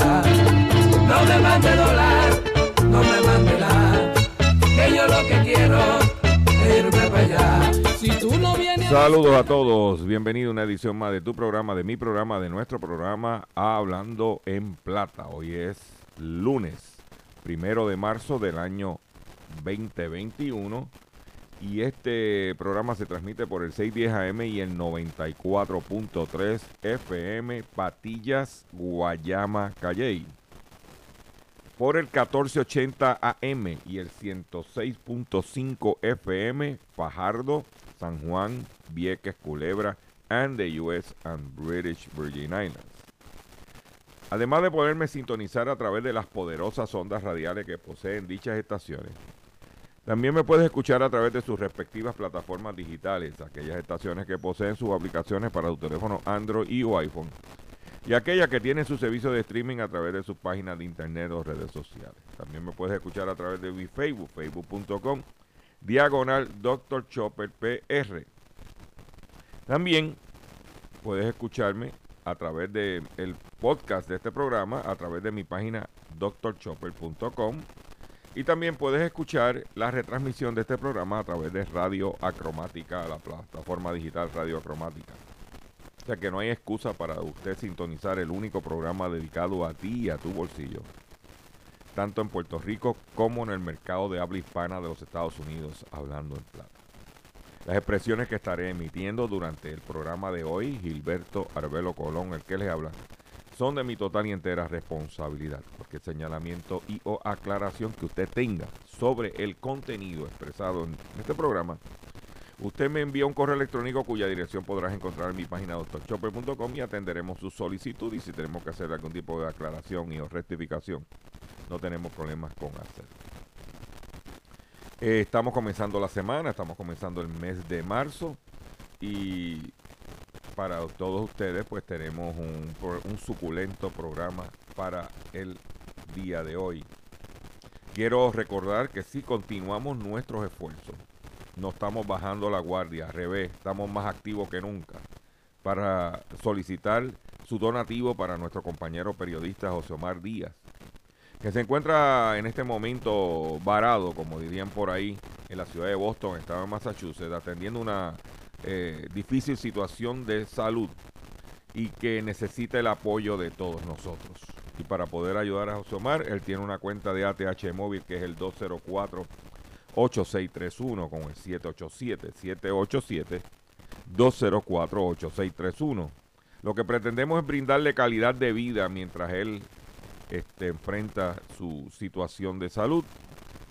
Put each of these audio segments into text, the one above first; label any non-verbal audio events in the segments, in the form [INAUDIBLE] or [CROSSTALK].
No me dólar, no me Saludos a todos, bienvenido a una edición más de tu programa, de mi programa, de nuestro programa Hablando en Plata. Hoy es lunes, primero de marzo del año 2021 y este programa se transmite por el 610 AM y el 94.3 FM Patillas, Guayama, Calley. Por el 1480 AM y el 106.5 FM Fajardo, San Juan, Vieques, Culebra, and the US and British Virgin Islands. Además de poderme sintonizar a través de las poderosas ondas radiales que poseen dichas estaciones, también me puedes escuchar a través de sus respectivas plataformas digitales, aquellas estaciones que poseen sus aplicaciones para tu teléfono Android y o iPhone, y aquellas que tienen su servicio de streaming a través de sus páginas de internet o redes sociales. También me puedes escuchar a través de mi Facebook, facebook.com, diagonal Dr. Chopper PR. También puedes escucharme a través del podcast de este programa, a través de mi página drchopper.com. Y también puedes escuchar la retransmisión de este programa a través de Radio Acromática, la plataforma digital Radio Acromática. O sea que no hay excusa para usted sintonizar el único programa dedicado a ti y a tu bolsillo. Tanto en Puerto Rico como en el mercado de habla hispana de los Estados Unidos, hablando en plata. Las expresiones que estaré emitiendo durante el programa de hoy, Gilberto Arbelo Colón, el que les habla, son de mi total y entera responsabilidad, el señalamiento y o aclaración que usted tenga sobre el contenido expresado en este programa, usted me envía un correo electrónico cuya dirección podrás encontrar en mi página doctorchopper.com y atenderemos su solicitud y si tenemos que hacer algún tipo de aclaración y o rectificación, no tenemos problemas con hacer. Eh, estamos comenzando la semana, estamos comenzando el mes de marzo y para todos ustedes pues tenemos un, un suculento programa para el día de hoy. Quiero recordar que sí continuamos nuestros esfuerzos. No estamos bajando la guardia, al revés, estamos más activos que nunca para solicitar su donativo para nuestro compañero periodista José Omar Díaz, que se encuentra en este momento varado, como dirían por ahí, en la ciudad de Boston, estado de Massachusetts, atendiendo una eh, difícil situación de salud y que necesita el apoyo de todos nosotros. Y para poder ayudar a José Omar, él tiene una cuenta de ATH móvil que es el 204 8631 con el 787 787 204 8631. Lo que pretendemos es brindarle calidad de vida mientras él este, enfrenta su situación de salud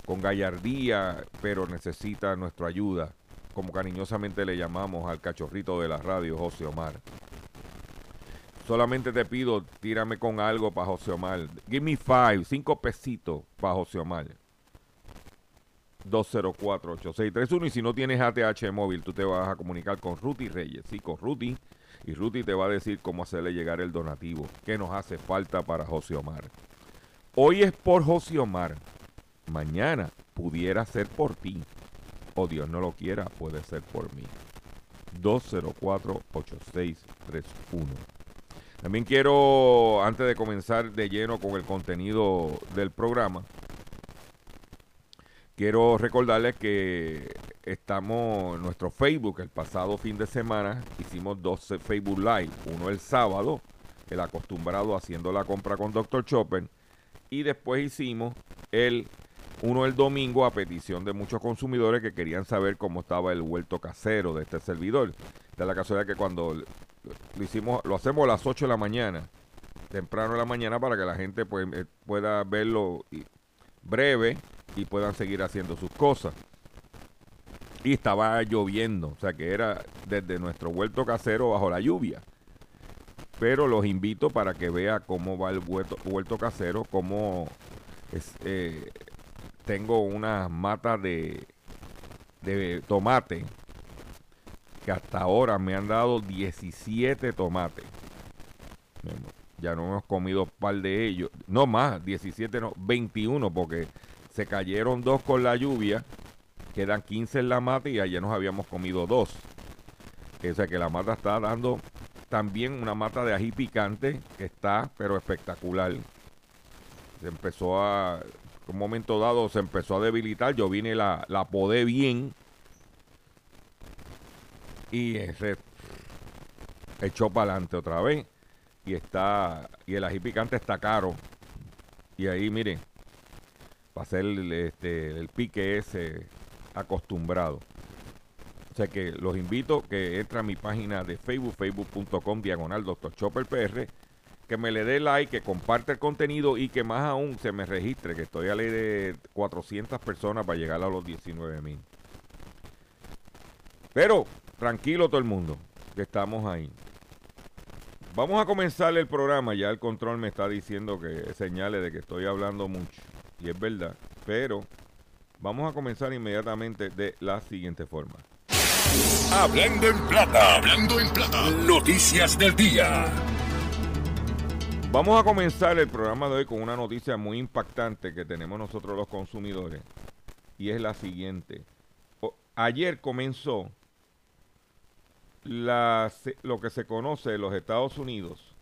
con gallardía, pero necesita nuestra ayuda, como cariñosamente le llamamos al cachorrito de la radio, José Omar. Solamente te pido, tírame con algo para José Omar. Give me five, cinco pesitos para José Omar. 204-8631. Y si no tienes ATH móvil, tú te vas a comunicar con Ruti Reyes. Sí, con Ruti. Y Ruti te va a decir cómo hacerle llegar el donativo que nos hace falta para José Omar. Hoy es por José Omar. mañana pudiera ser por ti. Dios no lo quiera, puede ser por mí. 204-8631. También quiero, antes de comenzar de lleno con el contenido del programa, quiero recordarles que estamos en nuestro Facebook el pasado fin de semana. Hicimos dos Facebook Live. Uno el sábado, el acostumbrado haciendo la compra con Dr. Chopper. Y después hicimos el uno el domingo a petición de muchos consumidores que querían saber cómo estaba el huerto casero de este servidor. De la casualidad que cuando lo hicimos, lo hacemos a las 8 de la mañana, temprano de la mañana para que la gente pues, eh, pueda verlo breve y puedan seguir haciendo sus cosas. Y estaba lloviendo, o sea que era desde nuestro huerto casero bajo la lluvia. Pero los invito para que vea cómo va el huerto, casero, cómo eh, tengo unas matas de, de tomate que hasta ahora me han dado 17 tomates. Ya no hemos comido un par de ellos. No más, 17, no, 21 porque se cayeron dos con la lluvia. Quedan 15 en la mata y ayer nos habíamos comido dos. O sea que la mata está dando también una mata de ají picante que está, pero espectacular. Se empezó a, un momento dado se empezó a debilitar, yo vine la, la podé bien. Y ese echó para adelante otra vez. Y está y el ají picante está caro. Y ahí miren para hacer el, este, el pique ese acostumbrado. O sea que los invito que entren a mi página de Facebook facebook.com diagonal Dr. Chopper PR que me le dé like, que comparte el contenido y que más aún se me registre, que estoy a ley de 400 personas para llegar a los 19 mil. Pero tranquilo todo el mundo, que estamos ahí. Vamos a comenzar el programa, ya el control me está diciendo que señale de que estoy hablando mucho, y es verdad, pero vamos a comenzar inmediatamente de la siguiente forma. Hablando en plata, hablando en plata, noticias del día. Vamos a comenzar el programa de hoy con una noticia muy impactante que tenemos nosotros los consumidores y es la siguiente. ayer comenzó lo que se conoce en los Estados Unidos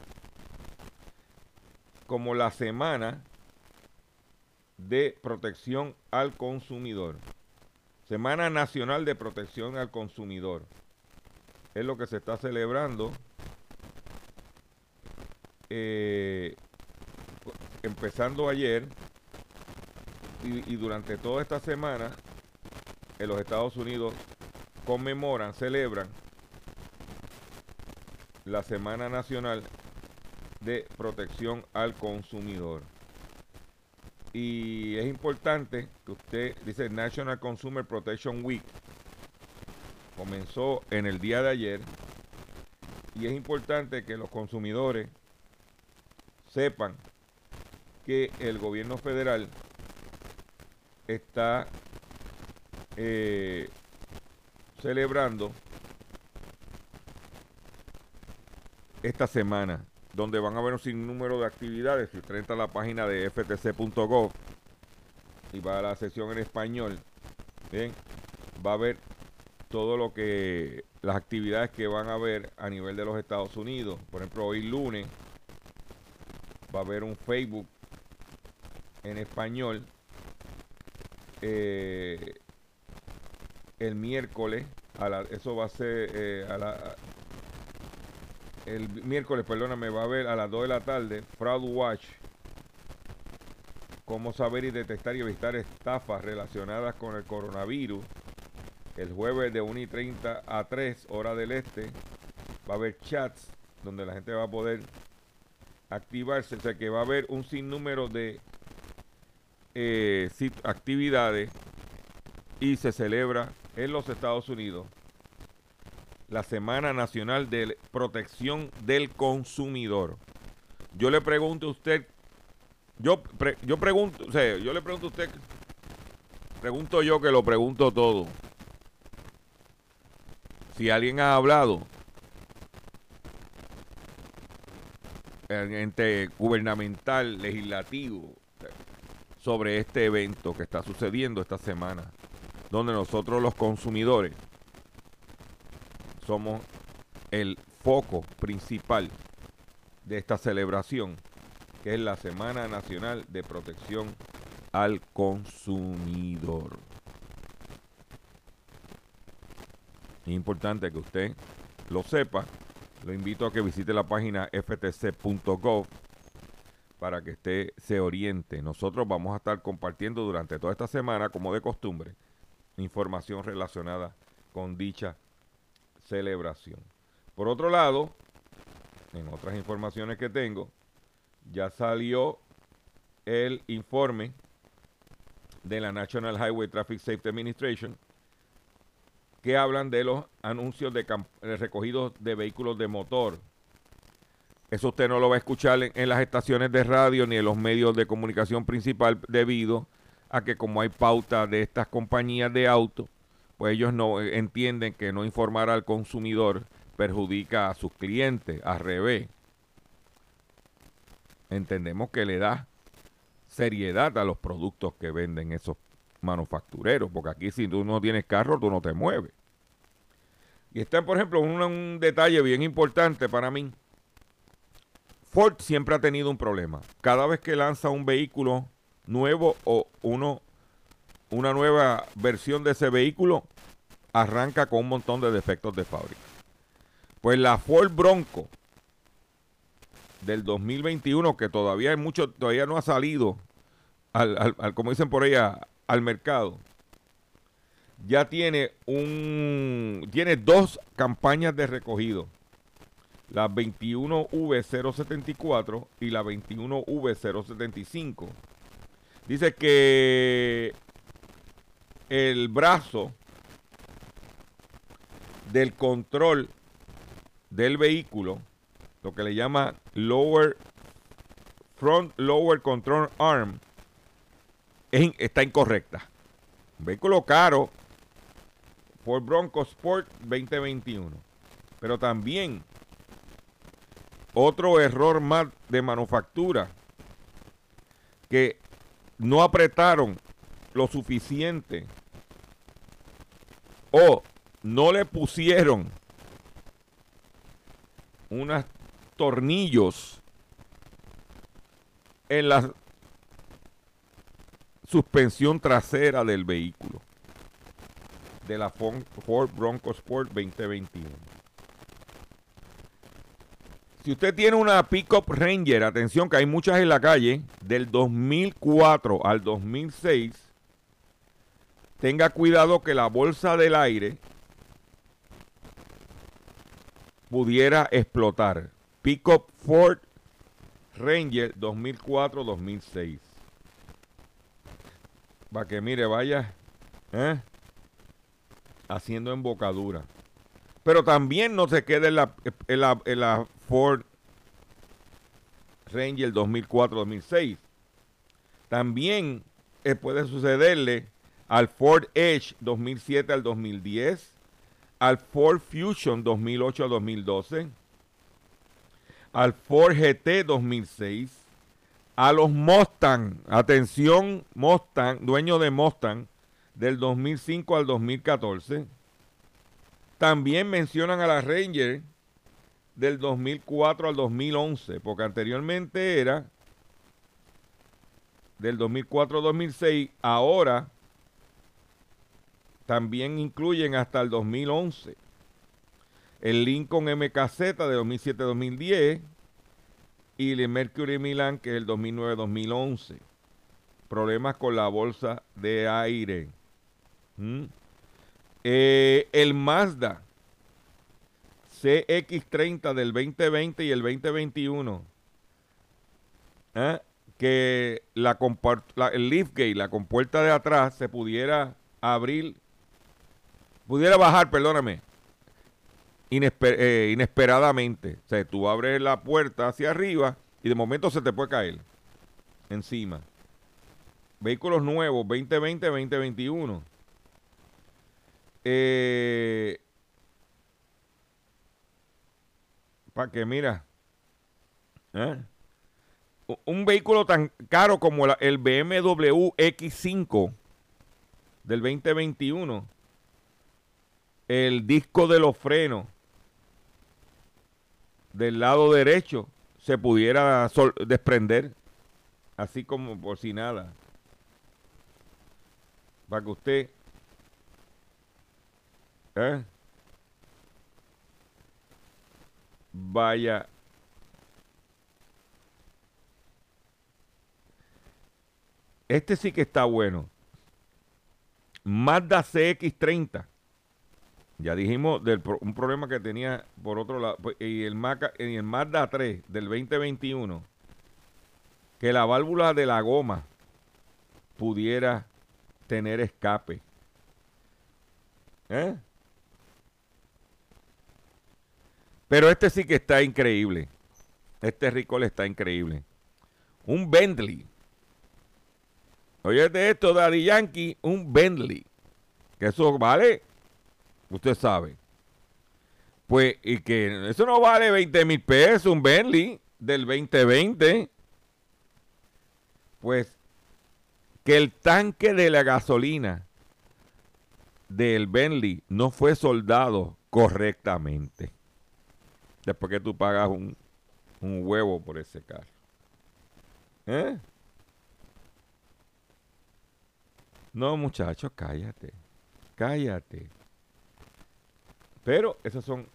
como la Semana de Protección al Consumidor. Semana Nacional de Protección al Consumidor. Es lo que se está celebrando eh, empezando ayer y, durante toda esta semana en los Estados Unidos conmemoran, celebran la Semana Nacional de Protección al Consumidor. Y es importante que usted, dice National Consumer Protection Week, comenzó en el día de ayer. Y es importante que los consumidores sepan que el gobierno federal está eh, celebrando esta semana, donde van a haber un sinnúmero de actividades. Si usted entra a la página de ftc.gov y va a la sesión en español, va a ver todo lo que las actividades que van a haber a nivel de los Estados Unidos. Por ejemplo, hoy lunes va a haber un Facebook en español eh, el miércoles a la, eso va a ser eh, el miércoles, perdóname, va a haber a las 2 de la tarde Fraud Watch cómo saber y detectar y evitar estafas relacionadas con el coronavirus. El jueves de 1 y 30 a 3 hora del este va a haber chats donde la gente va a poder activarse, o sea que va a haber un sinnúmero de eh, actividades y se celebra en los Estados Unidos la Semana Nacional de Protección del Consumidor. Yo le pregunto a usted, yo, yo pregunto, o sea, yo le pregunto a usted, pregunto yo que lo pregunto todo. Si alguien ha hablado ente gubernamental, legislativo, sobre este evento que está sucediendo esta semana, donde nosotros los consumidores somos el foco principal de esta celebración, que es la Semana Nacional de Protección al Consumidor. Es importante que usted lo sepa. Lo invito a que visite la página ftc.gov para que usted se oriente. Nosotros vamos a estar compartiendo durante toda esta semana, como de costumbre, información relacionada con dicha celebración. Por otro lado, en otras informaciones que tengo, ya salió el informe de la National Highway Traffic Safety Administration que hablan de los anuncios de, recogidos de vehículos de motor. Eso usted no lo va a escuchar en, las estaciones de radio ni en los medios de comunicación principal debido a que como hay pauta de estas compañías de auto, pues ellos no eh, entienden que no informar al consumidor perjudica a sus clientes, al revés. Entendemos que le da seriedad a los productos que venden esos manufactureros, porque aquí si tú no tienes carro, tú no te mueves. Y está, por ejemplo, un, detalle bien importante para mí. Ford siempre ha tenido un problema. Cada vez que lanza un vehículo nuevo o uno, una nueva versión de ese vehículo, arranca con un montón de defectos de fábrica. Pues la Ford Bronco del 2021, que todavía hay mucho, todavía no ha salido al, como dicen por ella, al mercado ya tiene un tiene dos campañas de recogido. La 21V074 y la 21V075. Dice que el brazo del control del vehículo, lo que le llama lower front lower control arm, está incorrecta. Vehículo caro Ford Bronco Sport 2021. Pero también otro error más de manufactura que no apretaron lo suficiente o no le pusieron unos tornillos en la suspensión trasera del vehículo de la Ford Bronco Sport 2021. Si usted tiene una Pickup Ranger, atención que hay muchas en la calle, del 2004 al 2006, tenga cuidado que la bolsa del aire pudiera explotar. Pickup Ford Ranger 2004-2006. Para que mire, vaya. ¿eh? haciendo embocadura. Pero también no se queda en la, en la, Ford Ranger 2004-2006. También eh, puede sucederle al Ford Edge 2007 al 2010, al Ford Fusion 2008 al 2012, al Ford GT 2006, a los Mustang, atención Mustang, dueño de Mustang del 2005 al 2014. También mencionan a la Ranger del 2004 al 2011, porque anteriormente era del 2004 al 2006, ahora también incluyen hasta el 2011. El Lincoln MKZ de 2007-2010 y el Mercury Milan que es el 2009-2011. Problemas con la bolsa de aire. Mm. Eh, el Mazda CX30 del 2020 y el 2021. ¿eh? Que la, la, el liftgate, la compuerta de atrás, se pudiera abrir, pudiera bajar, perdóname, eh, inesperadamente. O sea, tú abres la puerta hacia arriba y de momento se te puede caer encima. Vehículos nuevos, 2020, 2021 eh, para que mira, ¿eh? un vehículo tan caro como el BMW X5 del 2021, el disco de los frenos del lado derecho se pudiera desprender, así como por si nada. Para que usted... ¿eh? vaya Este sí que está bueno. Mazda CX30. Ya dijimos del un problema que tenía por otro lado. Pues, y el, Maca, y el Mazda 3 del 2021. Que la válvula de la goma pudiera tener escape. ¿Eh? Pero este sí que está increíble. Este Ricol está increíble. Un Bentley Oye, de esto, Daddy Yankee, un Bentley. Que eso vale, usted sabe. Pues, y que eso no vale 20 mil pesos, un Bentley del 2020. Pues, que el tanque de la gasolina del Bentley no fue soldado correctamente. Después que tú pagas un, un huevo por ese carro. ¿Eh? No, muchachos, cállate. Cállate. Pero esas son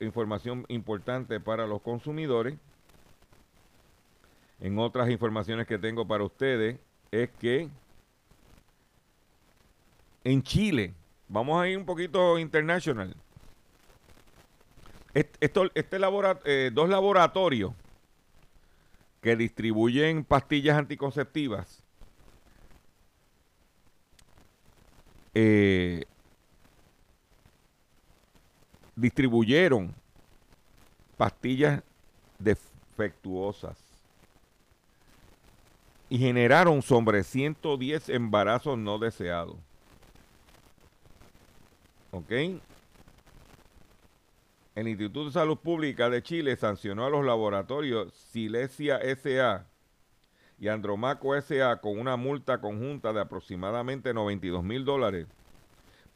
información importante para los consumidores. En otras informaciones que tengo para ustedes es que en Chile, vamos a ir un poquito internacional. Este eh, dos laboratorios que distribuyen pastillas anticonceptivas Eh, distribuyeron pastillas defectuosas y generaron sobre 110 embarazos no deseados. ¿Ok? El Instituto de Salud Pública de Chile sancionó a los laboratorios Silesia S.A y Andromaco S.A. con una multa conjunta de aproximadamente 92 mil dólares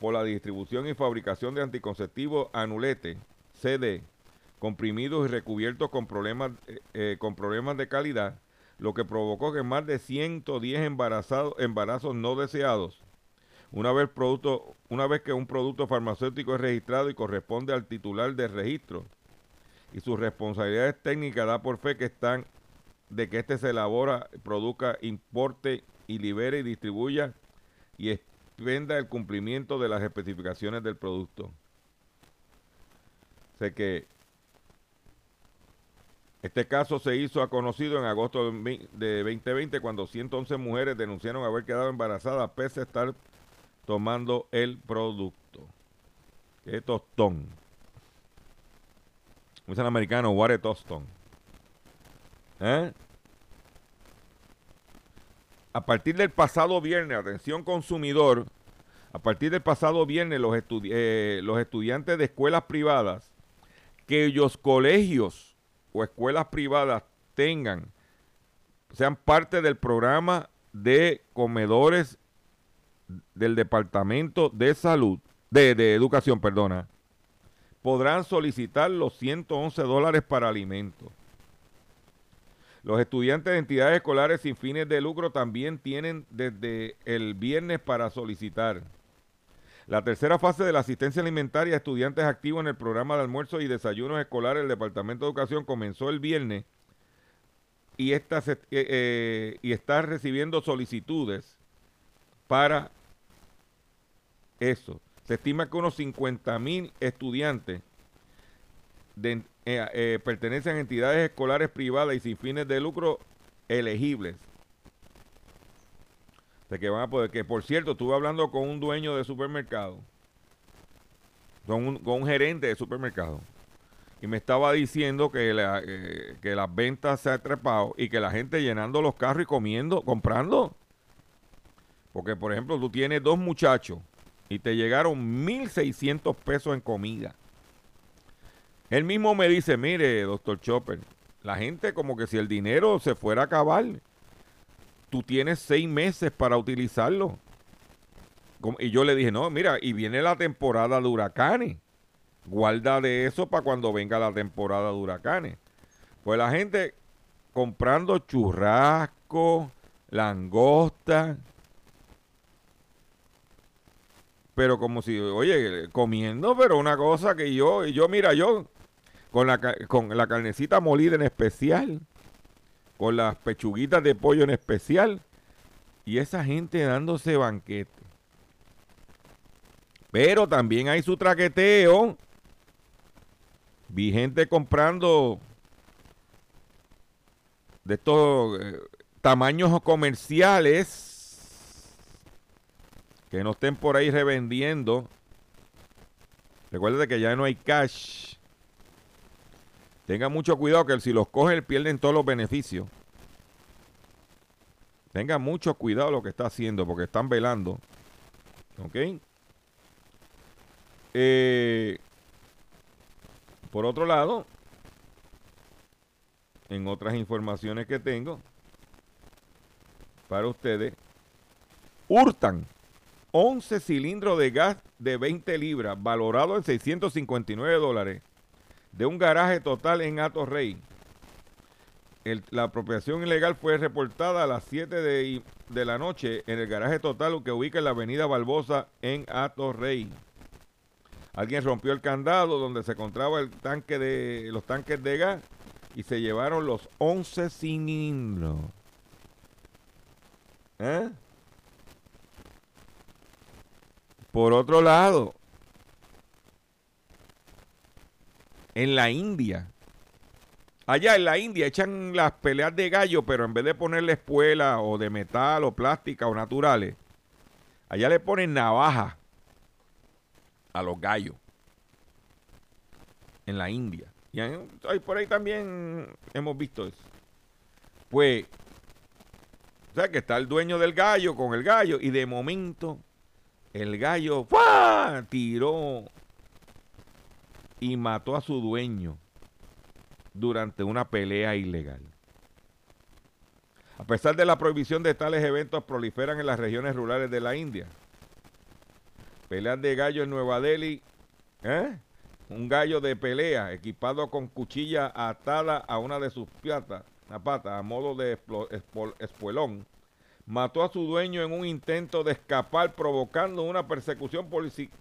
por la distribución y fabricación de anticonceptivos anulete, CD, comprimidos y recubiertos con problemas, eh, eh, con problemas de calidad, lo que provocó que más de 110 embarazados, embarazos no deseados, una vez, producto, una vez que un producto farmacéutico es registrado y corresponde al titular del registro, y sus responsabilidades técnicas da por fe que están de que éste se elabora, produzca, importe y libere y distribuya y expenda el cumplimiento de las especificaciones del producto. Sé que este caso se hizo a conocido en agosto de 2020 cuando 111 mujeres denunciaron haber quedado embarazadas pese a estar tomando el producto. Qué tostón. Un americano, what a tostón. ¿Eh? A partir del pasado viernes, atención consumidor, a partir del pasado viernes los, eh, los estudiantes de escuelas privadas, que ellos colegios o escuelas privadas tengan, sean parte del programa de comedores del Departamento de Salud, de, de Educación, perdona, podrán solicitar los 111 dólares para alimentos. Los estudiantes de entidades escolares sin fines de lucro también tienen desde el viernes para solicitar. La tercera fase de la asistencia alimentaria a estudiantes activos en el programa de almuerzo y desayunos escolares del Departamento de Educación comenzó el viernes y, está, eh, eh, y recibiendo solicitudes para eso. Se estima que unos 50 mil estudiantes de, eh, eh, pertenecen a entidades escolares privadas y sin fines de lucro elegibles. De que van a poder, que por cierto, estuve hablando con un dueño de supermercado, con un, con un gerente de supermercado, y me estaba diciendo que, la, eh, que las ventas se han trepado y que la gente llenando los carros y comiendo, comprando. Porque, por ejemplo, tú tienes dos muchachos y te llegaron 1.600 pesos en comida. Él mismo me dice, mire, doctor Chopper, la gente como que si el dinero se fuera a acabar, tú tienes seis meses para utilizarlo. Y yo le dije, no, mira, y viene la temporada de huracanes. Guarda de eso para cuando venga la temporada de huracanes. Pues la gente comprando churrasco, langosta. Pero como si, oye, comiendo, pero una cosa que yo, y yo, mira, yo con la, con la carnecita molida en especial, con las pechuguitas de pollo en especial, y esa gente dándose banquete. Pero también hay su traqueteo. Vi gente comprando de estos eh, tamaños comerciales que no estén por ahí revendiendo. Recuerda que ya no hay cash. Tenga mucho cuidado que si los cogen pierden todos los beneficios. Tenga mucho cuidado lo que está haciendo porque están velando. ¿Ok? Eh, por otro lado, en otras informaciones que tengo para ustedes, hurtan 11 cilindros de gas de 20 libras, valorado en 659 dólares, de un garaje total en Ato Rey. la apropiación ilegal fue reportada a las 7 de, de, la noche en el garaje total que ubica en la avenida Barbosa en Ato Rey. Alguien rompió el candado donde se encontraba el tanque de, los tanques de gas y se llevaron los 11 cilindros. ¿Eh? Por otro lado, en la India, allá en la India echan las peleas de gallo, pero en vez de ponerle espuela o de metal o plástica o naturales, allá le ponen navaja a los gallos en la India. Y por ahí también hemos visto eso. Pues, o sea, que está el dueño del gallo con el gallo y de momento el gallo tiró y mató a su dueño durante una pelea ilegal. A pesar de la prohibición de tales eventos proliferan en las regiones rurales de la India. Peleas de gallo en Nueva Delhi, ¿eh? un gallo de pelea equipado con cuchilla atada a una de sus patas, pata a modo de espuelón, mató a su dueño en un intento de escapar provocando una persecución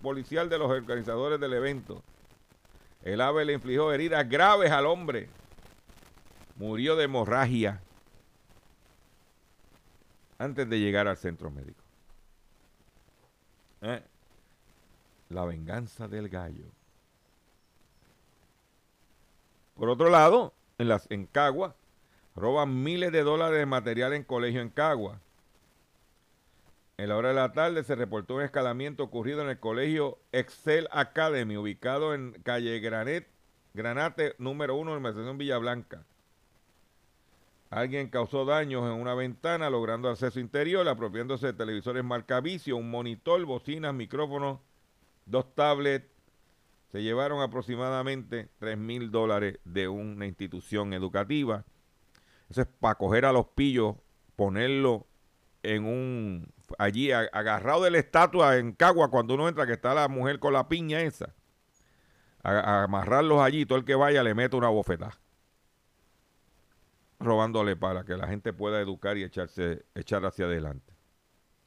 policial de los organizadores del evento. El ave le infligió heridas graves al hombre. Murió de hemorragia antes de llegar al centro médico. ¿Eh? La venganza del gallo. Por otro lado, en, las, en Cagua, roban miles de dólares de material en colegio en Cagua. En la hora de la tarde se reportó un escalamiento ocurrido en el colegio Excel Academy, ubicado en calle Granet, Granate número 1 en Villa Villablanca. Alguien causó daños en una ventana, logrando acceso interior, apropiándose de televisores marca vicio, un monitor, bocinas, micrófonos, dos tablets, se llevaron aproximadamente 3 mil dólares de una institución educativa. Eso es para coger a los pillos, ponerlo en un, allí agarrado de la estatua en Cagua cuando uno entra, que está la mujer con la piña esa. A, amarrarlos allí, todo el que vaya le mete una bofetada. Robándole para que la gente pueda educar y echarse, echar hacia adelante.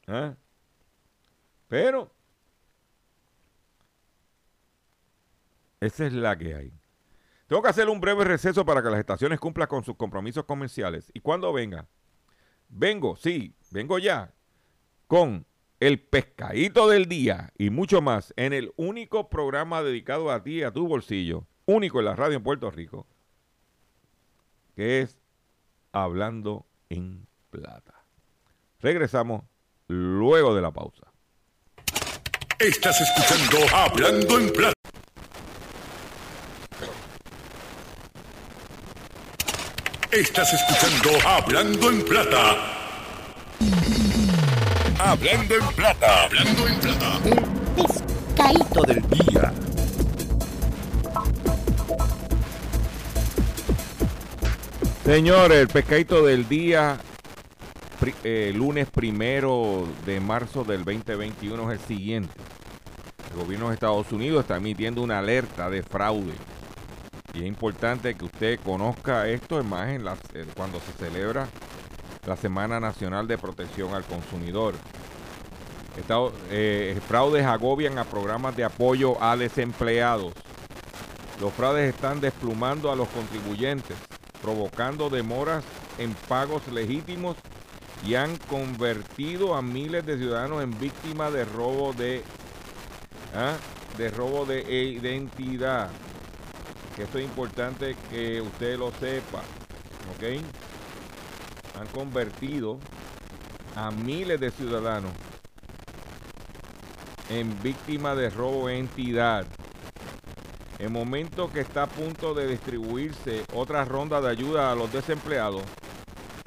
¿Eh? Pero Esa es la que hay. Tengo que hacer un breve receso para que las estaciones cumplan con sus compromisos comerciales. Y cuando venga, vengo, sí, vengo ya, con el pescadito del día y mucho más en el único programa dedicado a ti a tu bolsillo, único en la radio en Puerto Rico, que es Hablando en Plata. Regresamos luego de la pausa. Estás escuchando Hablando en Plata. Estás escuchando Hablando en Plata. Hablando en Plata. Hablando en Plata. El pescadito del día. Señores, el pescadito del día, eh, lunes primero de marzo del 2021 es el siguiente. El gobierno de Estados Unidos está emitiendo una alerta de fraude. Y es importante que usted conozca esto, es más, en las- eh, cuando se celebra la Semana Nacional de Protección al Consumidor. Eh, fraudes agobian a programas de apoyo a desempleados. Los fraudes están desplumando a los contribuyentes, provocando demoras en pagos legítimos y han convertido a miles de ciudadanos en víctimas de robo de, ¿ah? de robo de identidad. Que esto es importante que usted lo sepa, ¿ok? Han convertido a miles de ciudadanos en víctimas de robo de entidad. En momento que está a punto de distribuirse otra ronda de ayuda a los desempleados,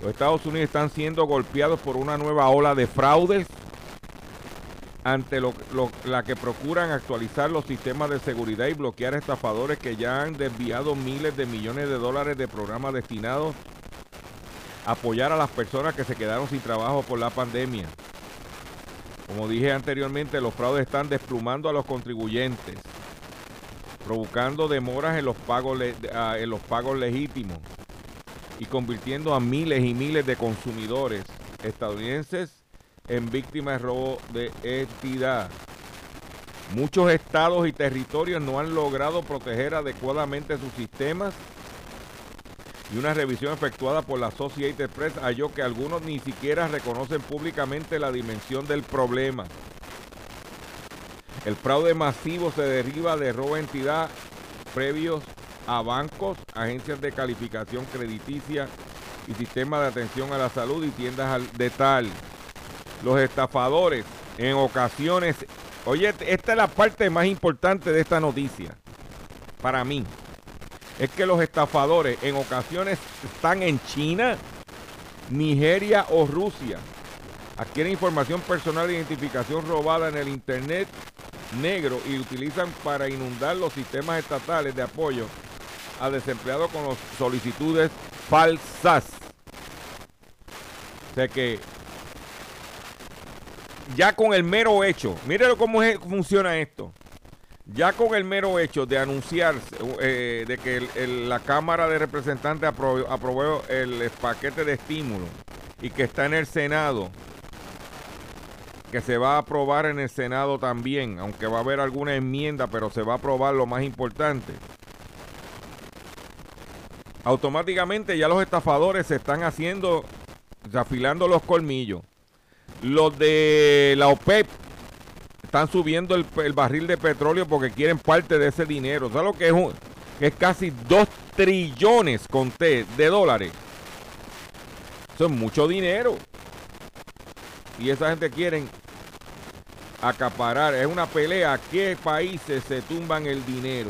los Estados Unidos están siendo golpeados por una nueva ola de fraudes ante lo- lo- la que procuran actualizar los sistemas de seguridad y bloquear estafadores que ya han desviado miles de millones de dólares de programas destinados a apoyar a las personas que se quedaron sin trabajo por la pandemia. Como dije anteriormente, los fraudes están desplumando a los contribuyentes, provocando demoras en los pagos, le- ah, en los pagos legítimos y convirtiendo a miles y miles de consumidores estadounidenses en víctimas de robo de entidad. Muchos estados y territorios no han logrado proteger adecuadamente sus sistemas y una revisión efectuada por la Associated Press halló que algunos ni siquiera reconocen públicamente la dimensión del problema. El fraude masivo se deriva de robo entidad previos a bancos, agencias de calificación crediticia y sistemas de atención a la salud y tiendas al detal. Los estafadores en ocasiones, oye, esta es la parte más importante de esta noticia para mí es que los estafadores en ocasiones están en China, Nigeria o Rusia. Adquieren información personal de identificación robada en el Internet negro y utilizan para inundar los sistemas estatales de apoyo a desempleados con solicitudes falsas. O sea que ya con el mero hecho, mire cómo funciona esto. Ya con el mero hecho de anunciarse, eh, de que la Cámara de Representantes aprobó, aprobó el paquete de estímulo y que está en el Senado, que se va a aprobar en el Senado también, aunque va a haber alguna enmienda, pero se va a aprobar lo más importante. Automáticamente ya los estafadores se están haciendo, afilando los colmillos. Los de la OPEP están subiendo el, barril de petróleo porque quieren parte de ese dinero. ¿Sabes lo que es? Un- es casi 2 trillones con T de dólares. Eso es mucho dinero. Y esa gente quieren acaparar. Es una pelea. ¿A qué países se tumban el dinero?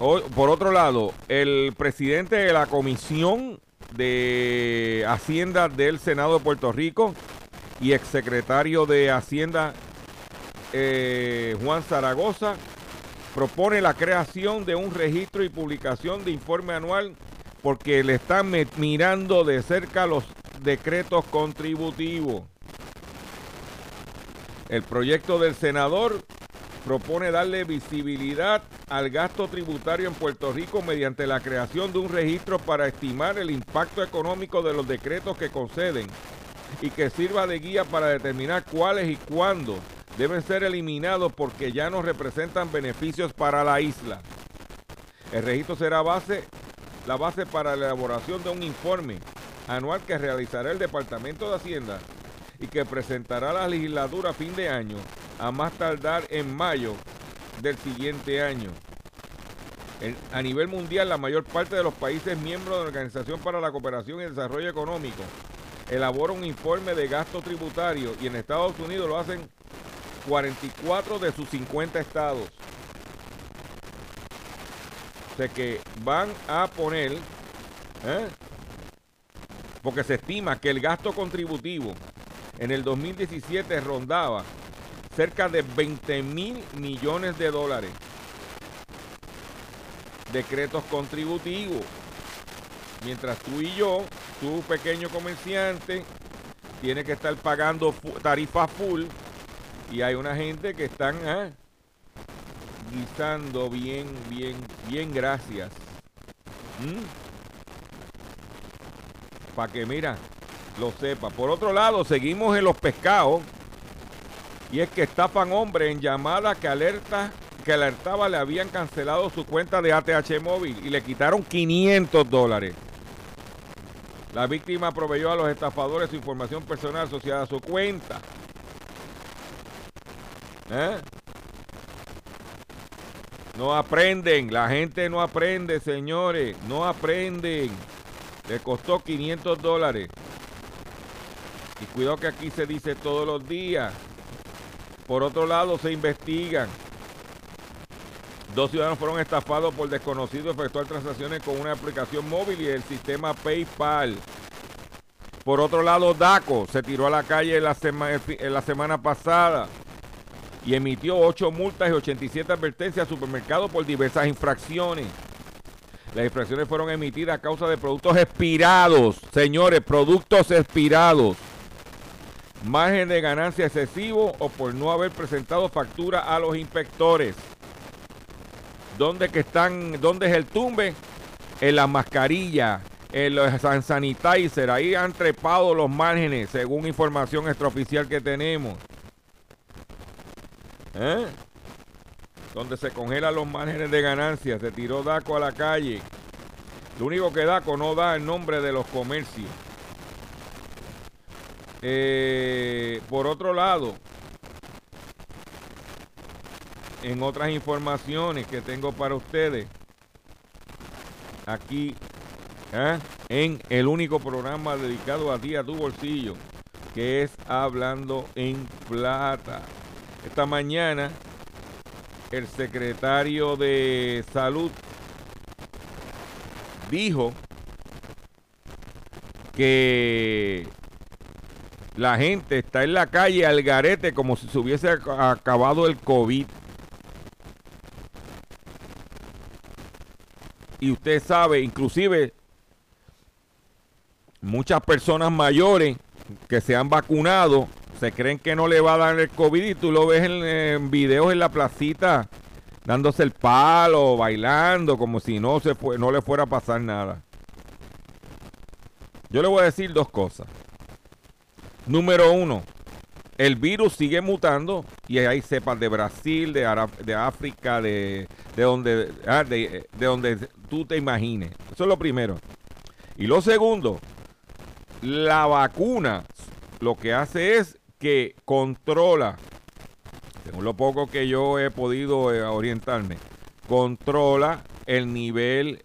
O- por otro lado, el presidente de la Comisión de Hacienda del Senado de Puerto Rico y exsecretario de Hacienda eh, Juan Zaragoza propone la creación de un registro y publicación de informe anual porque le están mirando de cerca los decretos contributivos. El proyecto del senador propone darle visibilidad al gasto tributario en Puerto Rico mediante la creación de un registro para estimar el impacto económico de los decretos que conceden y que sirva de guía para determinar cuáles y cuándo deben ser eliminados porque ya no representan beneficios para la isla. El registro será base, la base para la elaboración de un informe anual que realizará el Departamento de Hacienda y que presentará la legislatura a fin de año, a más tardar en mayo del siguiente año. A nivel mundial, la mayor parte de los países miembros de la Organización para la Cooperación y el Desarrollo Económico elabora un informe de gasto tributario y en Estados Unidos lo hacen 44 de sus 50 estados. O sea que van a poner, ¿eh? porque se estima que el gasto contributivo en el 2017 rondaba cerca de 20 mil millones de dólares. decretos contributivos. Mientras tú y yo, tú pequeño comerciante, tienes que estar pagando tarifa full y hay una gente que están ah, guisando bien, bien, bien, gracias. ¿Mm? Para que mira, lo sepa. Por otro lado, seguimos en los pescados. Y es que estafan hombre en llamada que alerta que alertaba le habían cancelado su cuenta de ATH móvil y le quitaron 500 dólares. La víctima proveyó a los estafadores su información personal asociada a su cuenta. ¿Eh? No aprenden, la gente no aprende, señores, no aprenden. Le costó 500 dólares. Y cuidado que aquí se dice todos los días. Por otro lado, se investigan. Dos ciudadanos fueron estafados por desconocidos efectuar transacciones con una aplicación móvil y el sistema PayPal. Por otro lado, DACO se tiró a la calle la, en la semana pasada y emitió 8 multas y 87 advertencias a supermercados por diversas infracciones. Las infracciones fueron emitidas a causa de productos expirados. Señores, productos expirados. Margen de ganancia excesivo o por no haber presentado factura a los inspectores. ¿Dónde que están? ¿Dónde es el tumbe? En la mascarilla, en los sanitizer. Ahí han trepado los márgenes, según información extraoficial que tenemos. ¿Eh? Donde se congelan los márgenes de ganancia. Se tiró DACO a la calle. Lo único que DACO no da el nombre de los comercios. Eh, por otro lado, en otras informaciones que tengo para ustedes, aquí ¿eh? en el único programa dedicado a ti, a tu bolsillo, que es Hablando en Plata. Esta mañana, el secretario de Salud dijo que la gente está en la calle al garete como si se hubiese acabado el COVID. Y usted sabe, inclusive muchas personas mayores que se han vacunado se creen que no le va a dar el COVID y tú lo ves en, videos en la placita dándose el palo, bailando, como si no, se no le fuera a pasar nada. Yo le voy a decir dos cosas. Número uno, el virus sigue mutando y hay cepas de Brasil, de, de África, de, donde, ah, de, de donde tú te imagines. Eso es lo primero. Y lo segundo, la vacuna lo que hace es que controla, según lo poco que yo he podido eh, orientarme, controla el nivel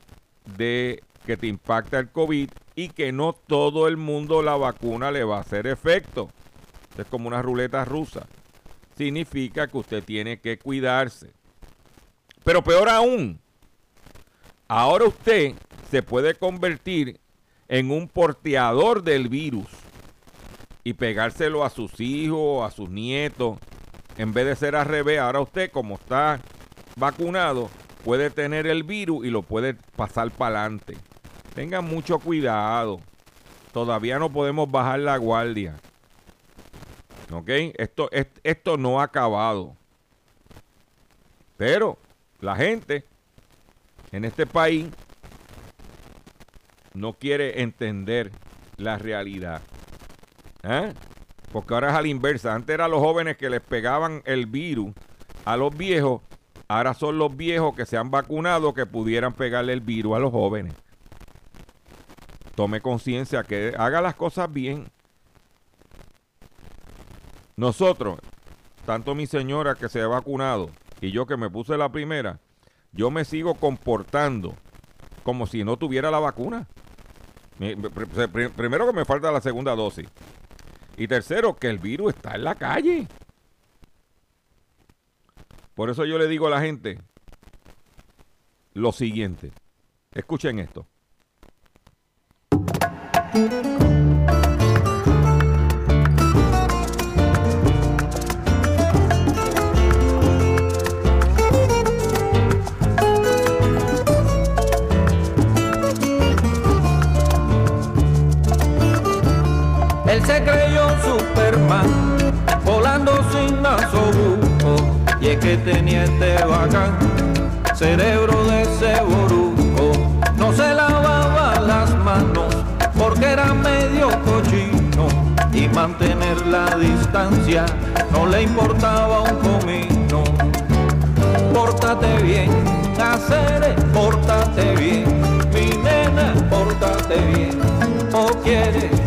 de que te impacta el COVID y que no todo el mundo la vacuna le va a hacer efecto. Es como una ruleta rusa. Significa que usted tiene que cuidarse. Pero peor aún, ahora usted se puede convertir en un porteador del virus y pegárselo a sus hijos, a sus nietos, en vez de ser al revés, ahora usted como está vacunado, puede tener el virus y lo puede pasar para adelante. Tengan mucho cuidado. Todavía no podemos bajar la guardia. ¿Ok? Esto, esto no ha acabado. Pero la gente en este país no quiere entender la realidad. ¿Eh? Porque ahora es a la inversa. Antes eran los jóvenes que les pegaban el virus a los viejos. Ahora son los viejos que se han vacunado que pudieran pegarle el virus a los jóvenes tome conciencia, que haga las cosas bien. Nosotros, tanto mi señora que se ha vacunado y yo que me puse la primera, yo me sigo comportando como si no tuviera la vacuna. Primero que me falta la segunda dosis. Y tercero, que el virus está en la calle. Por eso yo le digo a la gente lo siguiente. Escuchen esto. se creyó Superman, volando sin nasobuco. Y es que tenía este bacán, cerebro de ceboruco. No se lavaba las manos porque era medio cochino. Y mantener la distancia no le importaba un comino. Pórtate bien, hacer, pórtate bien. Mi nena, pórtate bien. O quieres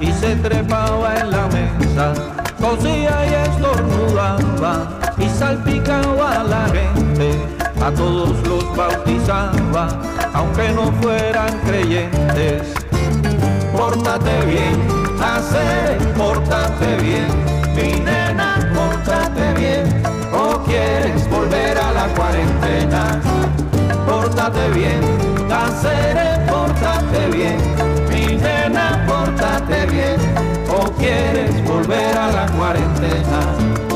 Y se trepaba en la mesa, cosía y estornudaba y salpicaba a la gente, a todos los bautizaba, aunque no fueran creyentes. Pórtate bien, hacer, pórtate bien, mi nena, pórtate bien, o quieres volver a la cuarentena pórtate bien, Cáceres, pórtate bien, bien, o quieres volver a la cuarentena.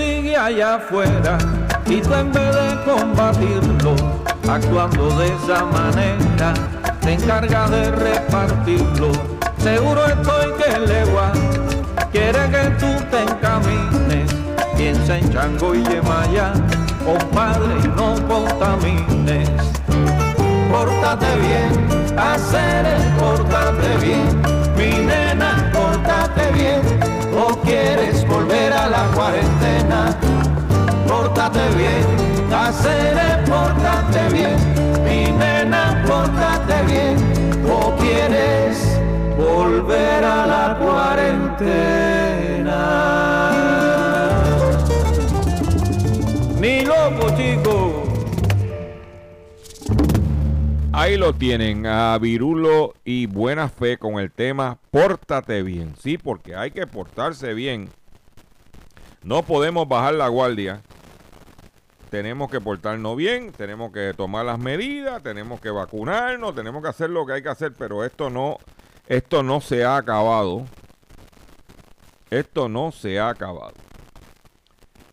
Sigue allá afuera y tú en vez de combatirlo, actuando de esa manera se encarga de repartirlo. Seguro estoy que legua quiere que tú te encamines. Piensa en Chango y Yemaya, compadre, y no contamines. Pórtate bien, hacer el pórtate bien. Mi nena, pórtate bien. ¿O quieres la cuarentena? Pórtate bien, hacer pórtate bien mi nena, pórtate bien, o quieres volver a la cuarentena. Ni loco, chico. Ahí lo tienen, a Virulo y Buena Fe con el tema Pórtate bien. Sí, porque hay que portarse bien. No podemos bajar la guardia tenemos que portarnos bien, tenemos que tomar las medidas, tenemos que vacunarnos, tenemos que hacer lo que hay que hacer, pero esto no, esto no se ha acabado. Esto no se ha acabado.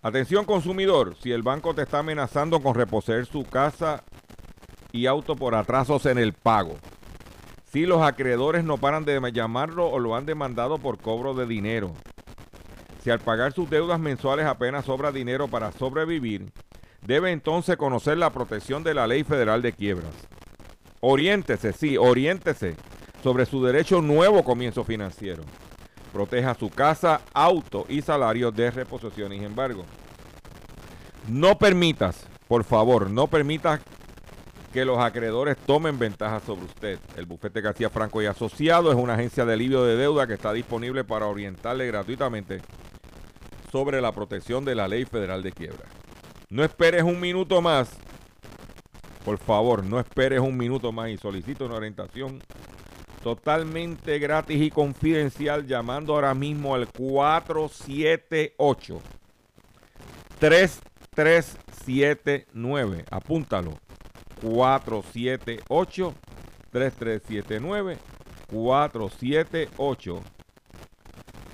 Atención consumidor, si el banco te está amenazando con reposer su casa y auto por atrasos en el pago, si los acreedores no paran de llamarlo o lo han demandado por cobro de dinero, si al pagar sus deudas mensuales apenas sobra dinero para sobrevivir, debe entonces conocer la protección de la Ley Federal de Quiebras. Oriéntese, sí, oriéntese sobre su derecho nuevo comienzo financiero. Proteja su casa, auto y salario de reposición y embargo. No permitas, por favor, no permitas que los acreedores tomen ventaja sobre usted. El bufete García Franco y Asociado es una agencia de alivio de deuda que está disponible para orientarle gratuitamente sobre la protección de la Ley Federal de Quiebras. No esperes un minuto más. Por favor, no esperes un minuto más y solicito una orientación totalmente gratis y confidencial llamando ahora mismo al 478 3379. Apúntalo. 478 3379 478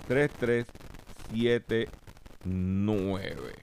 3379. 9.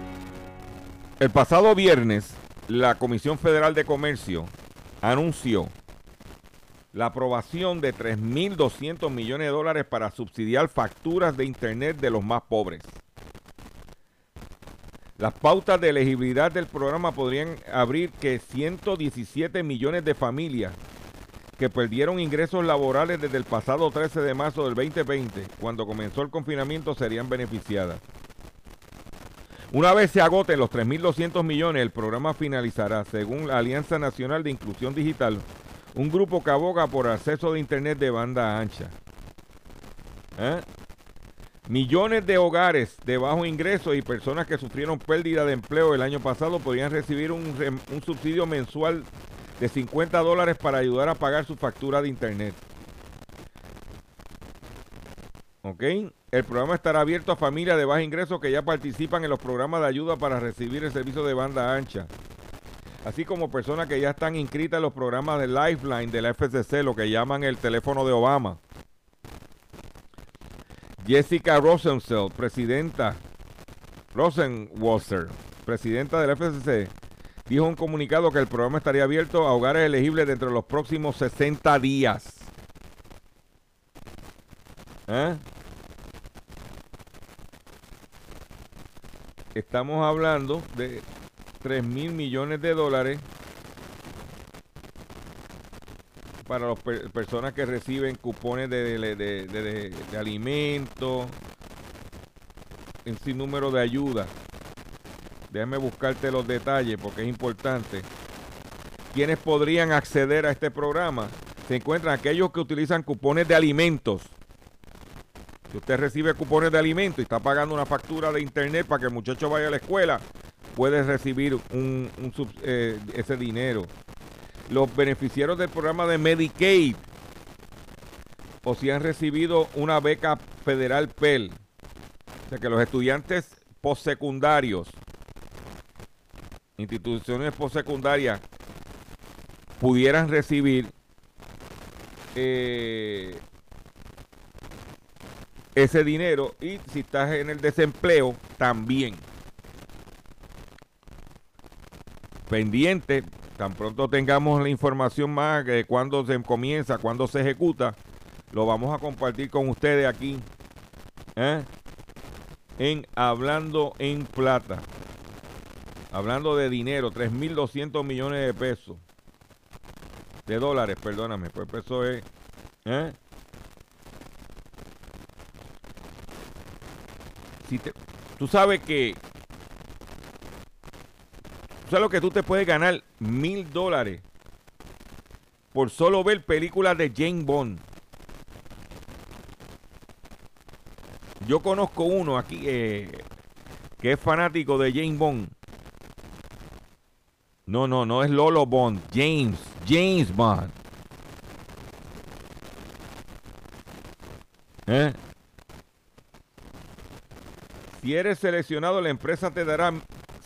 El pasado viernes, la Comisión Federal de Comercio anunció la aprobación de 3.200 millones de dólares para subsidiar facturas de Internet de los más pobres. Las pautas de elegibilidad del programa podrían abrir que 117 millones de familias que perdieron ingresos laborales desde el pasado 13 de marzo del 2020, cuando comenzó el confinamiento, serían beneficiadas. Una vez se agoten los 3.200 millones, el programa finalizará, según la Alianza Nacional de Inclusión Digital, un grupo que aboga por acceso de Internet de banda ancha. ¿Eh? Millones de hogares de bajo ingreso y personas que sufrieron pérdida de empleo el año pasado podrían recibir un, un subsidio mensual de 50 dólares para ayudar a pagar su factura de Internet. ¿Ok? El programa estará abierto a familias de bajo ingreso que ya participan en los programas de ayuda para recibir el servicio de banda ancha. Así como personas que ya están inscritas en los programas de Lifeline de la FCC, lo que llaman el teléfono de Obama. Jessica Rosenfeld, presidenta, Rosenwasser, presidenta de la FCC, dijo en un comunicado que el programa estaría abierto a hogares elegibles dentro de los próximos 60 días. ¿Eh? Estamos hablando de 3 mil millones de dólares para las personas que reciben cupones de, de, alimentos, en sin número de ayuda. Déjame buscarte los detalles porque es importante. ¿Quiénes podrían acceder a este programa? Se encuentran aquellos que utilizan cupones de alimentos si usted recibe cupones de alimento y está pagando una factura de internet para que el muchacho vaya a la escuela, puede recibir eh, ese dinero. Los beneficiarios del programa de Medicaid o si han recibido una beca federal PEL. O sea que los estudiantes postsecundarios, instituciones postsecundarias, pudieran recibir eh, ese dinero y si estás en el desempleo también. Pendiente, tan pronto tengamos la información más de cuándo se comienza, cuándo se ejecuta, lo vamos a compartir con ustedes aquí ¿eh? en Hablando en Plata. Hablando de dinero, 3.200 millones de pesos. De dólares, perdóname, pues peso es... ¿eh? Tú sabes que. Tú sabes lo que tú te puedes ganar mil dólares por solo ver películas de Jane Bond. Yo conozco uno aquí eh, que es fanático de Jane Bond. No, no, no es Lolo Bond. James. James Bond. ¿Eh? Si eres seleccionado, la empresa te dará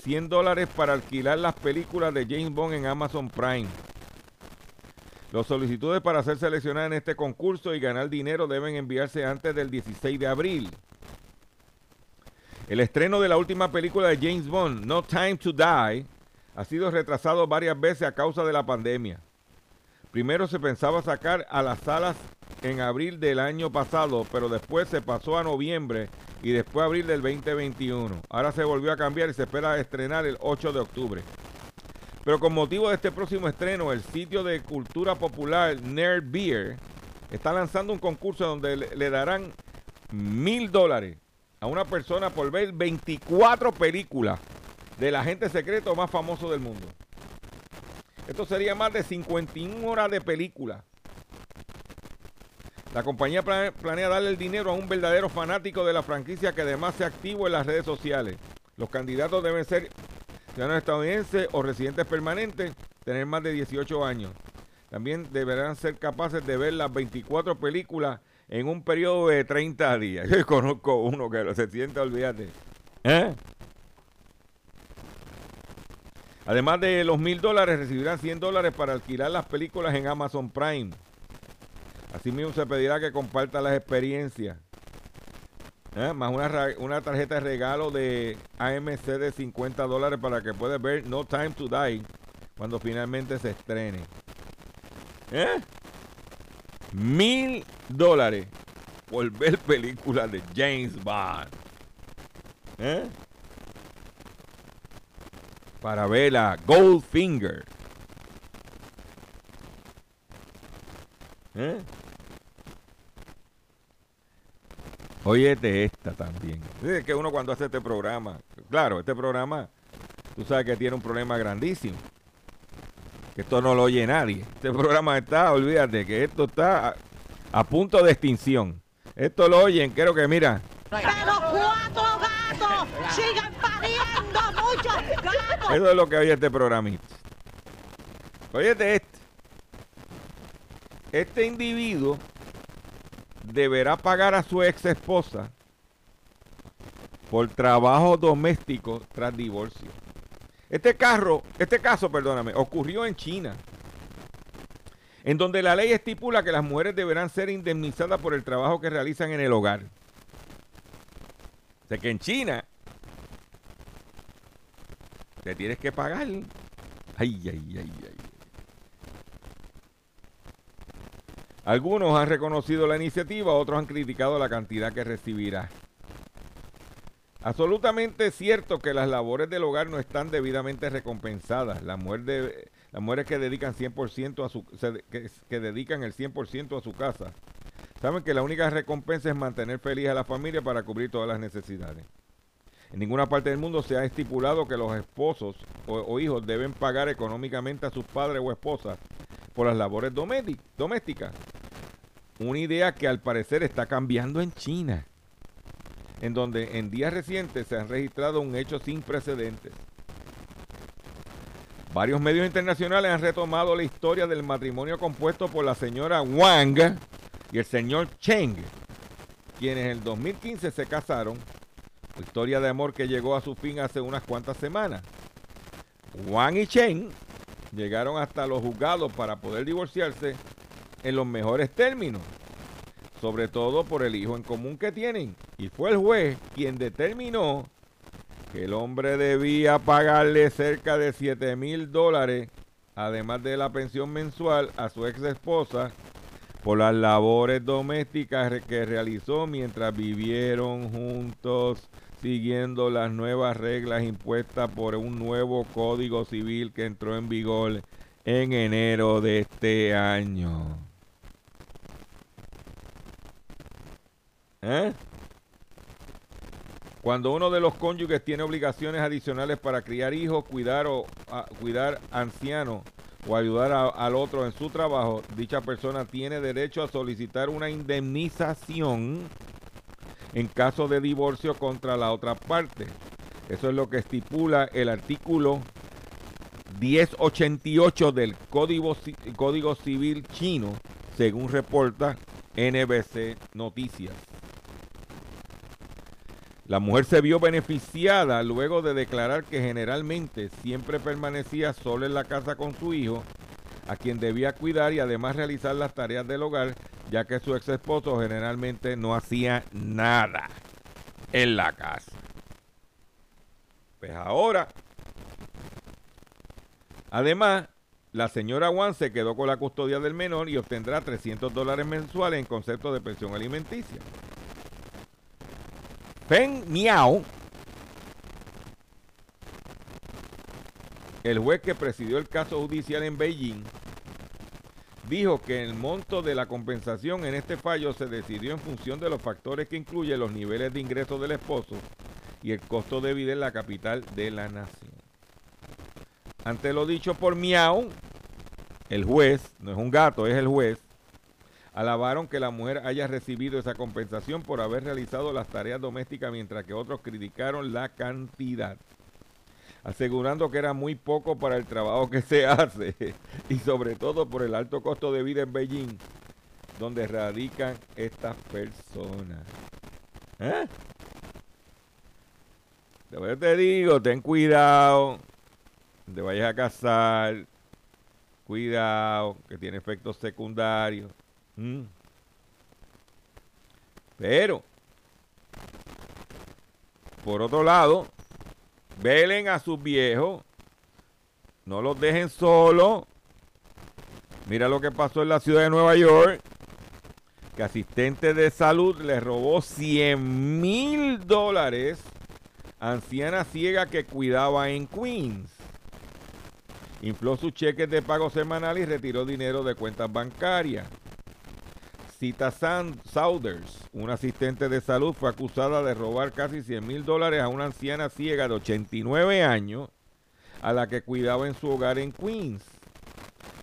100 dólares para alquilar las películas de James Bond en Amazon Prime. Las solicitudes para ser seleccionada en este concurso y ganar dinero deben enviarse antes del 16 de abril. El estreno de la última película de James Bond, No Time to Die, ha sido retrasado varias veces a causa de la pandemia. Primero se pensaba sacar a las salas en abril del año pasado, pero después se pasó a noviembre y después abril del 2021. Ahora se volvió a cambiar y se espera estrenar el 8 de octubre. Pero con motivo de este próximo estreno, el sitio de cultura popular Nerd Beer está lanzando un concurso donde le, darán mil dólares a una persona por ver 24 películas del agente secreto más famoso del mundo. Esto sería más de 51 horas de película. La compañía planea darle el dinero a un verdadero fanático de la franquicia que además sea activo en las redes sociales. Los candidatos deben ser ciudadanos estadounidenses o residentes permanentes tener más de 18 años. También deberán ser capaces de ver las 24 películas en un periodo de 30 días. [LAUGHS] Yo conozco uno que se sienta, olvídate. ¿Eh? Además de los mil dólares, recibirán 100 dólares para alquilar las películas en Amazon Prime. Asimismo, se pedirá que comparta las experiencias. ¿Eh? Más una, una tarjeta de regalo de AMC de 50 dólares para que puedas ver No Time to Die cuando finalmente se estrene. ¿Eh? Mil dólares por ver películas de James Bond. ¿Eh? Para ver a Goldfinger. ¿Eh? Óyete esta también. Es que uno cuando hace este programa, claro, este programa, tú sabes que tiene un problema grandísimo. Que esto no lo oye nadie. Este programa está, olvídate, que esto está a, a punto de extinción. Esto lo oyen, creo que mira, Pero cuatro gatos sigan pariendo muchos gatos. eso es lo que oye este programita. Óyete este. Este individuo deberá pagar a su ex esposa por trabajo doméstico tras divorcio. Este carro, este caso, perdóname, ocurrió en China, en donde la ley estipula que las mujeres deberán ser indemnizadas por el trabajo que realizan en el hogar. O sea que en China te tienes que pagar. Ay, ay, ay, ay. Algunos han reconocido la iniciativa, otros han criticado la cantidad que recibirá. Absolutamente cierto que las labores del hogar no están debidamente recompensadas. Las mujeres, que dedican 100% a su que, dedican el 100% a su casa, saben que la única recompensa es mantener feliz a la familia para cubrir todas las necesidades. En ninguna parte del mundo se ha estipulado que los esposos o, hijos deben pagar económicamente a sus padres o esposas por las labores domésti- domésticas. Una idea que al parecer está cambiando en China, en donde en días recientes se han registrado un hecho sin precedentes. Varios medios internacionales han retomado la historia del matrimonio compuesto por la señora Wang y el señor Cheng, quienes en el 2015 se casaron Historia de amor que llegó a su fin hace unas cuantas semanas. Juan y Chen llegaron hasta los juzgados para poder divorciarse en los mejores términos, sobre todo por el hijo en común que tienen. Y fue el juez quien determinó que el hombre debía pagarle cerca de 7 mil dólares, además de la pensión mensual, a su ex esposa por las labores domésticas que realizó mientras vivieron juntos, siguiendo las nuevas reglas impuestas por un nuevo código civil que entró en vigor en enero de este año. ¿Eh? Cuando uno de los cónyuges tiene obligaciones adicionales para criar hijos, cuidar o cuidar ancianos o ayudar al otro en su trabajo, dicha persona tiene derecho a solicitar una indemnización en caso de divorcio contra la otra parte. Eso es lo que estipula el artículo 1088 del Código, Código Civil chino, según reporta NBC Noticias. La mujer se vio beneficiada luego de declarar que generalmente siempre permanecía sola en la casa con su hijo, a quien debía cuidar y además realizar las tareas del hogar, ya que su ex esposo generalmente no hacía nada en la casa. Pues ahora, además, la señora Juan se quedó con la custodia del menor y obtendrá 300 dólares mensuales en concepto de pensión alimenticia. Feng Miao, el juez que presidió el caso judicial en Beijing, dijo que el monto de la compensación en este fallo se decidió en función de los factores que incluyen los niveles de ingresos del esposo y el costo de vida en la capital de la nación. Ante lo dicho por Miao, el juez, no es un gato, es el juez, alabaron que la mujer haya recibido esa compensación por haber realizado las tareas domésticas, mientras que otros criticaron la cantidad. asegurando que era muy poco para el trabajo que se [LAUGHS] hace y sobre todo por el alto costo de vida en Beijing, donde radican estas personas. ¿Eh? Te digo, ten cuidado, te vayas a casar, cuidado, que tiene efectos secundarios. ¿Mm? Pero, por otro lado, velen a sus viejos, no los dejen solos. Mira lo que pasó en la ciudad de Nueva York, que asistente de salud le robó 100 mil dólares a anciana ciega que cuidaba en Queens. Infló sus cheques de pago semanal y retiró dinero de cuentas bancarias. Cita Saunders, una asistente de salud, fue acusada de robar casi 100 mil dólares a una anciana ciega de 89 años a la que cuidaba en su hogar en Queens.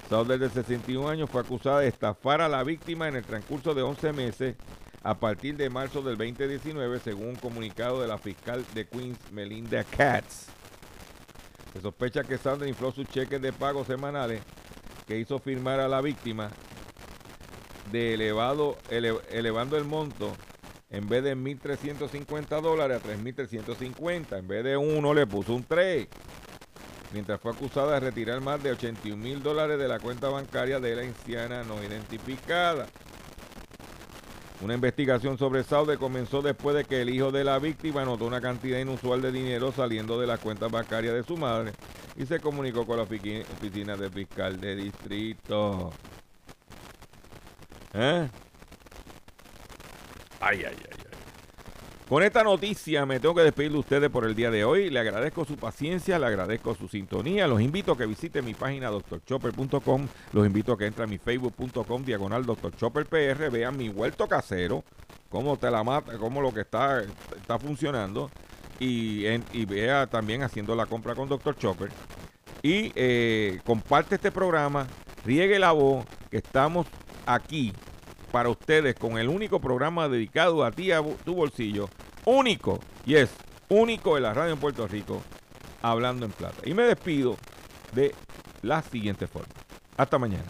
Saunders, de 61 años, fue acusada de estafar a la víctima en el transcurso de 11 meses a partir de marzo del 2019, según un comunicado de la fiscal de Queens, Melinda Katz. Se sospecha que Saunders infló sus cheques de pago semanales que hizo firmar a la víctima de elevado, elevando el monto en vez de 1.350 dólares a 3.350. En vez de uno le puso un 3. Mientras fue acusada de retirar más de 81 mil dólares de la cuenta bancaria de la anciana no identificada. Una investigación sobre Saude comenzó después de que el hijo de la víctima notó una cantidad inusual de dinero saliendo de la cuenta bancaria de su madre y se comunicó con la oficina del fiscal de distrito. ¿Eh? Ay, ay, ay, ay. Con esta noticia me tengo que despedir de ustedes por el día de hoy. Le agradezco su paciencia, le agradezco su sintonía. Los invito a que visiten mi página doctorchopper.com. Los invito a que entren a mi facebook.com diagonal doctorchopperpr. Vean mi huerto casero, cómo te la mata, cómo lo que está, está funcionando. Y, y vea también haciendo la compra con Dr. Chopper. Y eh, comparte este programa, riegue la voz, que estamos aquí para ustedes con el único programa dedicado a ti, a tu bolsillo. Único, y es único en la radio en Puerto Rico, hablando en plata. Y me despido de la siguiente forma. Hasta mañana.